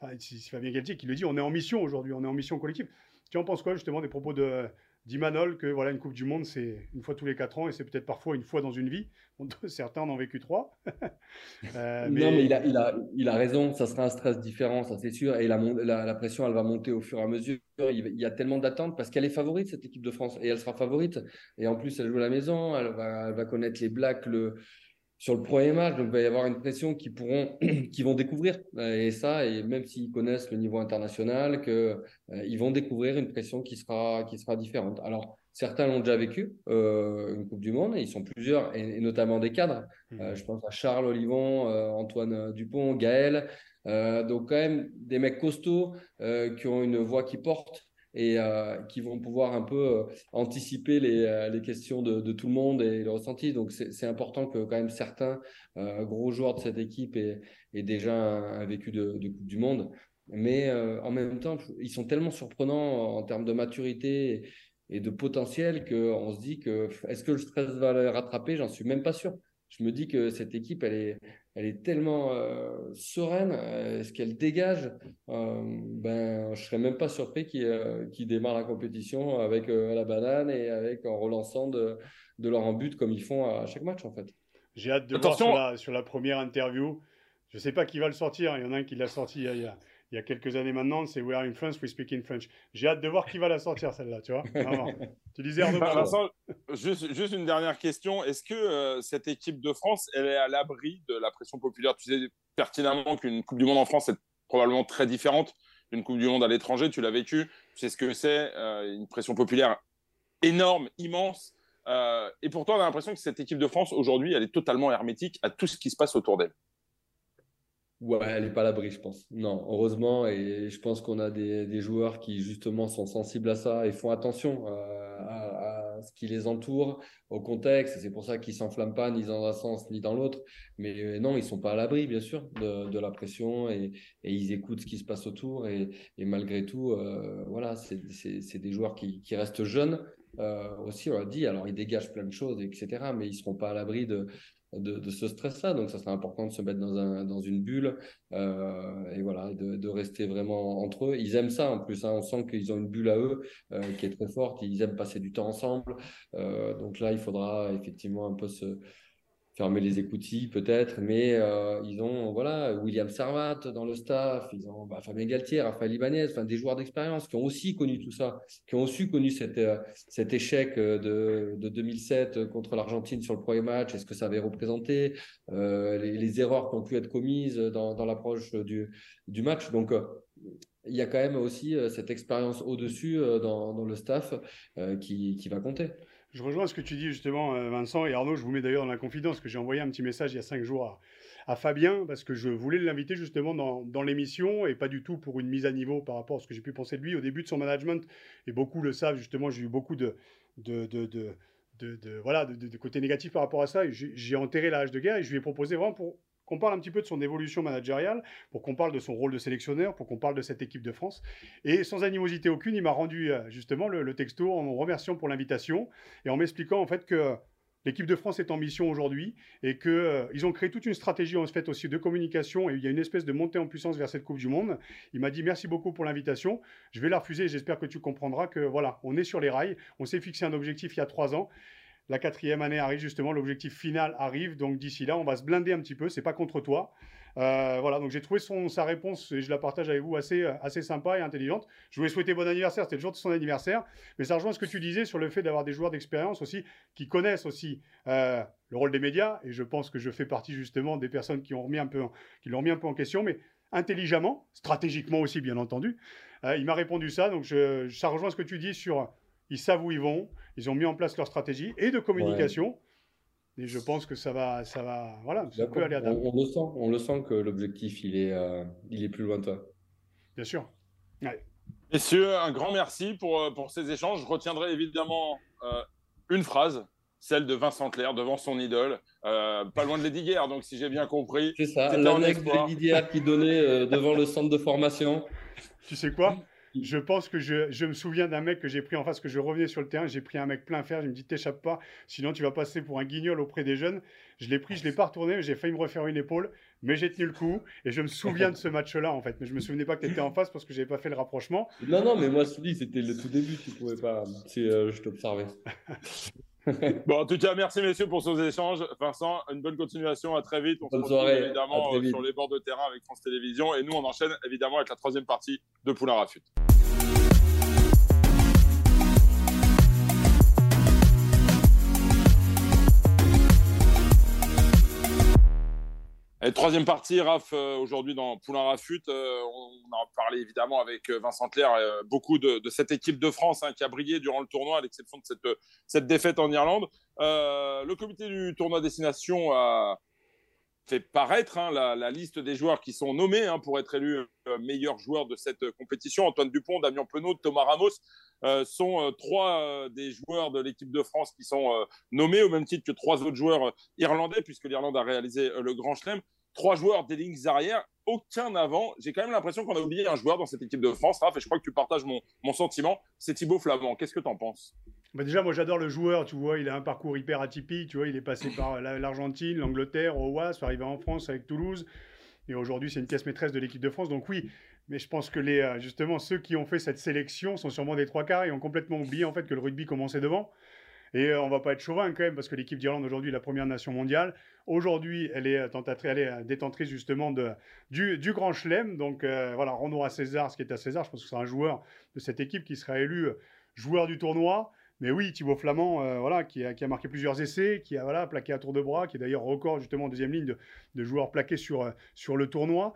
enfin, c'est Fabien Galtier qui le dit, on est en mission aujourd'hui, on est en mission collective. Tu en penses quoi justement des propos de d'Imanol que voilà une Coupe du Monde c'est une fois tous les quatre ans et c'est peut-être parfois une fois dans une vie? *laughs* Certains en ont vécu trois. *laughs* euh. Non mais il a, il, a, il a raison, ça sera un stress différent, ça c'est sûr, et la, la, la, pression elle va monter au fur et à mesure. Il y a tellement d'attentes parce qu'elle est favorite cette équipe de France et elle sera favorite et en plus elle joue à la maison, elle va, elle va connaître les Blacks, le sur le premier match, donc il va y avoir une pression qu'ils pourront, *clears throat* qui vont découvrir. Et ça, et même s'ils connaissent le niveau international, que euh, ils vont découvrir une pression qui sera, qui sera différente. Alors, certains l'ont déjà vécu, euh, une Coupe du Monde, et ils sont plusieurs, et, notamment des cadres. Mmh. Euh, je pense à Charles Olivon, euh, Antoine Dupont, Gaël. Euh, donc quand même des mecs costauds qui ont une voix qui porte et euh, qui vont pouvoir un peu euh, anticiper les, euh, questions de, tout le monde et le ressenti. Donc c'est important que quand même certains gros joueurs de cette équipe aient, déjà un, vécu de, de, Coupe du Monde. Mais en même temps, ils sont tellement surprenants en termes de maturité et, et de potentiel qu'on se dit que est-ce que le stress va les rattraper? J'en suis même pas sûr. Je me dis que cette équipe, elle est, elle est tellement euh, sereine, euh, ce qu'elle dégage, euh, ben, je serais même pas surpris qu'il euh, qu démarre la compétition avec euh, la banane et avec en relançant de, de leur en but comme ils font à chaque match en fait. J'ai hâte de Attention. voir sur la, sur la, première interview. Je sais pas qui va le sortir. Il y en a un qui l'a sorti il y a, il y a quelques années maintenant, c'est We are in France, we speak in French. J'ai hâte de voir qui va la sortir, celle-là, tu vois. tu disais Arnaud Vincent, juste, juste, une dernière question. Est-ce que euh, cette équipe de France, elle est à l'abri de la pression populaire? Tu sais pertinemment qu'une Coupe du Monde en France est probablement très différente d'une Coupe du Monde à l'étranger. Tu l'as vécu. Tu sais ce que c'est, euh, une pression populaire énorme, immense. Euh, et pourtant, on a l'impression que cette équipe de France, aujourd'hui, elle est totalement hermétique à tout ce qui se passe autour d'elle. Ouais, elle n'est pas à l'abri, je pense. Non, heureusement, et je pense qu'on a des, joueurs qui justement sont sensibles à ça et font attention euh, à, ce qui les entoure, au contexte. C'est pour ça qu'ils s'enflamment pas ni dans un sens ni dans l'autre. Mais euh, non, ils sont pas à l'abri, bien sûr, de, la pression et, ils écoutent ce qui se passe autour. Et, malgré tout, euh, voilà, c'est des joueurs qui, restent jeunes. Aussi, on l'a dit, alors ils dégagent plein de choses, etc. Mais ils seront pas à l'abri de, de, ce stress-là. Donc, ça serait important de se mettre dans, un, dans une bulle euh, et voilà, de, de, rester vraiment entre eux. Ils aiment ça en plus. Hein. On sent qu'ils ont une bulle à eux euh, qui est très forte. Ils aiment passer du temps ensemble. Euh, donc là, il faudra effectivement un peu se, fermer les écoutilles peut-être, mais euh, ils ont voilà William Servat dans le staff, ils ont bah, Fabien Galtier, Raphaël Ibanez, enfin des joueurs d'expérience qui ont aussi connu tout ça, qui ont aussi connu cette, euh, cet échec euh, de, de 2007 contre l'Argentine sur le premier match, est-ce que ça avait représenté les, les, erreurs qui ont pu être commises dans, dans l'approche du, du match? Donc il y a quand même aussi cette expérience au-dessus dans, dans, le staff qui, qui va compter. Je rejoins ce que tu dis justement, euh, Vincent et Arnaud. Je vous mets d'ailleurs dans la confidence que j'ai envoyé un petit message il y a cinq jours à, Fabien parce que je voulais l'inviter justement dans, l'émission et pas du tout pour une mise à niveau par rapport à ce que j'ai pu penser de lui au début de son management. Et beaucoup le savent justement. J'ai eu beaucoup de, voilà, de, de, côté négatif par rapport à ça. J'ai enterré la hache de guerre et je lui ai proposé vraiment pour qu'on parle un petit peu de son évolution managériale, pour qu'on parle de son rôle de sélectionneur, pour qu'on parle de cette équipe de France. Et sans animosité aucune, il m'a rendu euh, justement le, texto en me remerciant pour l'invitation et en m'expliquant en fait que l'équipe de France est en mission aujourd'hui et qu'ils euh, ont créé toute une stratégie en fait aussi de communication et il y a une espèce de montée en puissance vers cette Coupe du Monde. Il m'a dit merci beaucoup pour l'invitation. Je vais la refuser et j'espère que tu comprendras que voilà, on est sur les rails. On s'est fixé un objectif il y a trois ans la quatrième année arrive justement, l'objectif final arrive. Donc d'ici là, on va se blinder un petit peu. C'est pas contre toi. Euh, voilà, donc j'ai trouvé son, sa réponse et je la partage avec vous assez, assez sympa et intelligente. Je voulais souhaiter bon anniversaire, c'était le jour de son anniversaire, mais ça rejoint ce que tu disais sur le fait d'avoir des joueurs d'expérience aussi qui connaissent aussi euh, le rôle des médias et je pense que je fais partie justement des personnes qui ont remis un peu, en, qui l'ont remis un peu en question, mais intelligemment, stratégiquement aussi bien entendu. Euh, il m'a répondu ça, donc ça rejoint ce que tu dis sur ils savent où ils vont, ils ont mis en place leur stratégie et de communication. Ouais. Et je pense que ça va, ça va, voilà, ça peut aller à on, on, le sent, on le sent que l'objectif il est, euh, il est plus lointain. Bien sûr. Ouais. Messieurs, un grand merci pour, euh, pour ces échanges. Je retiendrai évidemment euh, une phrase, celle de Vincent Clair devant son idole, euh, pas loin de Lady Guerre, donc si j'ai bien compris. C'est ça, l'annexe de Lady Guerre qui donnait euh, devant le centre de formation. Tu sais quoi? Je pense que je, je me souviens d'un mec que j'ai pris en face, que je revenais sur le terrain, j'ai pris un mec plein fer, je me dis t'échappes pas, sinon tu vas passer pour un guignol auprès des jeunes. Je l'ai pris, je l'ai pas retourné, j'ai failli me refaire une épaule, mais j'ai tenu le coup et je me souviens de ce match-là en fait. Mais je me souvenais pas que tu étais en face parce que j'avais pas fait le rapprochement. Non, non, mais moi je te dis, c'était le tout début, tu pouvais pas. Euh, je t'observais. *laughs* *laughs* bon, en tout cas, merci messieurs pour ces échanges. Vincent, une bonne continuation. À très vite. On bonne se retrouve soirée, évidemment sur les bords de terrain avec France Télévisions. Et nous, on enchaîne évidemment avec la troisième partie de Poulain Rafut. Troisième partie, Raph, euh, aujourd'hui dans Poulain Rafut, euh, on a parlé évidemment avec euh, Vincent Clair, beaucoup de, cette équipe de France hein, qui a brillé durant le tournoi, à l'exception de cette, cette, défaite en Irlande. le comité du tournoi destination a fait paraître hein, la, liste des joueurs qui sont nommés hein, pour être élus meilleurs joueurs de cette compétition. Antoine Dupont, Damien Penaud, Thomas Ramos sont trois des joueurs de l'équipe de France qui sont nommés au même titre que trois autres joueurs irlandais, puisque l'Irlande a réalisé le Grand Chelem trois joueurs des lignes arrière, aucun avant. J'ai quand même l'impression qu'on a oublié un joueur dans cette équipe de France, Raph, et je crois que tu partages mon, sentiment. C'est Thibaut Flamand. Qu'est-ce que tu en penses? Bah déjà, moi j'adore le joueur, tu vois, il a un parcours hyper atypique, tu vois, il est passé *clears throat* par l'Argentine, l'Angleterre, au WAS, arrivé en France avec Toulouse, et aujourd'hui c'est une pièce maîtresse de l'équipe de France, donc oui, mais je pense que les, euh, justement ceux qui ont fait cette sélection sont sûrement des trois quarts et ont complètement oublié en fait que le rugby commençait devant. Et euh, on va pas être chauvin quand même, parce que l'équipe d'Irlande aujourd'hui est la première nation mondiale. Aujourd'hui, elle est, euh, tentatrice, euh, détentrice justement du, Grand Chelem. Donc voilà, rendons à César ce qui est à César. Je pense que c'est un joueur de cette équipe qui sera élu joueur du tournoi. Mais oui, Thibaut Flamand, voilà, qui a, marqué plusieurs essais, qui a voilà, plaqué à tour de bras, qui est d'ailleurs record justement en deuxième ligne de, joueurs plaqués sur, sur le tournoi.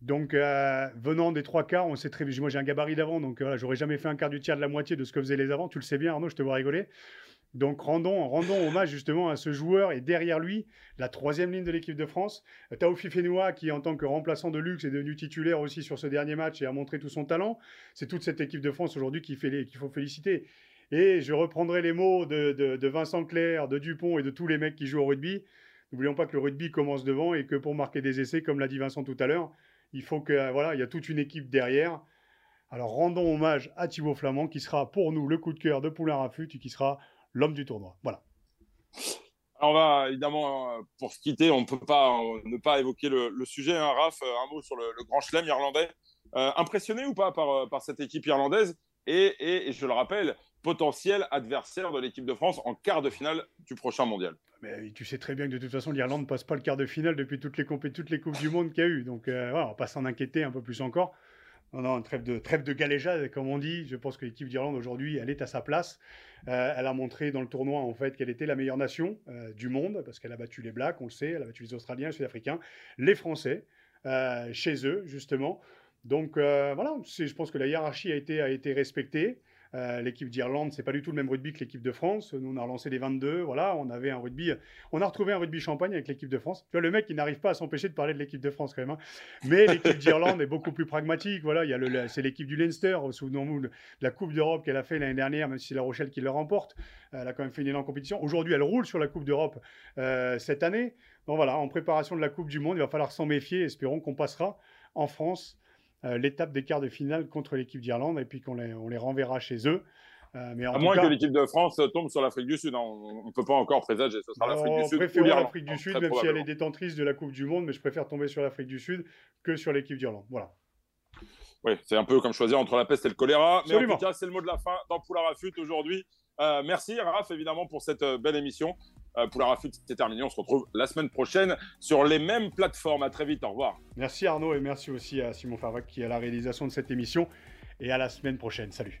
Donc, venant des trois quarts, on sait très bien. Moi, j'ai un gabarit d'avant, donc voilà, j'aurais jamais fait un quart du tiers de la moitié de ce que faisaient les avant. Tu le sais bien, Arnaud, je te vois rigoler. Donc rendons, rendons hommage justement à ce joueur et derrière lui, la troisième ligne de l'équipe de France. Taoufi Fenoua qui en tant que remplaçant de luxe est devenu titulaire aussi sur ce dernier match et a montré tout son talent. C'est toute cette équipe de France aujourd'hui qu'il faut féliciter. Et je reprendrai les mots de, Vincent Clerc, de Dupont et de tous les mecs qui jouent au rugby. N'oublions pas que le rugby commence devant et que pour marquer des essais, comme l'a dit Vincent tout à l'heure, il faut que voilà, il y a toute une équipe derrière. Alors rendons hommage à Thibaut Flamand qui sera pour nous le coup de cœur de Poulain Rafut et qui sera l'homme du tournoi. Voilà. on va évidemment, euh, pour se quitter, on ne peut pas euh, ne pas évoquer le, sujet. Hein, Raph, euh, un mot sur le, grand chelem irlandais. impressionné ou pas par, par cette équipe irlandaise et, et, je le rappelle, potentiel adversaire de l'équipe de France en quart de finale du prochain mondial. Mais tu sais très bien que de toute façon, l'Irlande ne passe pas le quart de finale depuis toutes les, toutes les Coupes du Monde qu'il y a eu. Donc voilà, on va pas s'en inquiéter un peu plus encore. Non, non, trêve de, trêve de galéjade, comme on dit. Je pense que l'équipe d'Irlande aujourd'hui, elle est à sa place. Euh, elle a montré dans le tournoi en fait qu'elle était la meilleure nation euh, du monde parce qu'elle a battu les Blacks, on le sait, elle a battu les Australiens, les Sud-Africains, les Français euh, chez eux justement. Donc voilà, je pense que la hiérarchie a été, a été respectée. Euh, l'équipe d'Irlande, c'est pas du tout le même rugby que l'équipe de France. Nous, on a relancé les 22. Voilà, on avait un rugby. On a retrouvé un rugby champagne avec l'équipe de France. Le mec, il n'arrive pas à s'empêcher de parler de l'équipe de France quand même. Hein. Mais l'équipe d'Irlande est beaucoup plus pragmatique. Voilà, c'est l'équipe du Leinster, souvenons-nous de la Coupe d'Europe qu'elle a fait l'année dernière, même si c'est La Rochelle qui le remporte. Elle a quand même fait une énorme compétition. Aujourd'hui, elle roule sur la Coupe d'Europe euh, cette année. Voilà, en préparation de la Coupe du Monde, il va falloir s'en méfier. Espérons qu'on passera en France euh, l'étape des quarts de finale contre l'équipe d'Irlande et puis qu'on les, on les renverra chez eux. Euh, mais à moins que l'équipe de France tombe sur l'Afrique du Sud. Hein. On ne peut pas encore présager. Ce sera l'Afrique du Sud. préfère l'Afrique du Sud, même si elle est détentrice de la Coupe du Monde, mais je préfère tomber sur l'Afrique du Sud que sur l'équipe d'Irlande. Voilà. Oui, c'est un peu comme choisir entre la peste et le choléra. Mais en tout cas, c'est le mot de la fin dans Poula Rafut aujourd'hui. Euh, merci Raph, évidemment, pour cette belle émission. Euh, Poula Rafut, c'est terminé. On se retrouve la semaine prochaine sur les mêmes plateformes. À très vite. Au revoir. Merci Arnaud et merci aussi à Simon Farvac qui est à la réalisation de cette émission. Et à la semaine prochaine. Salut.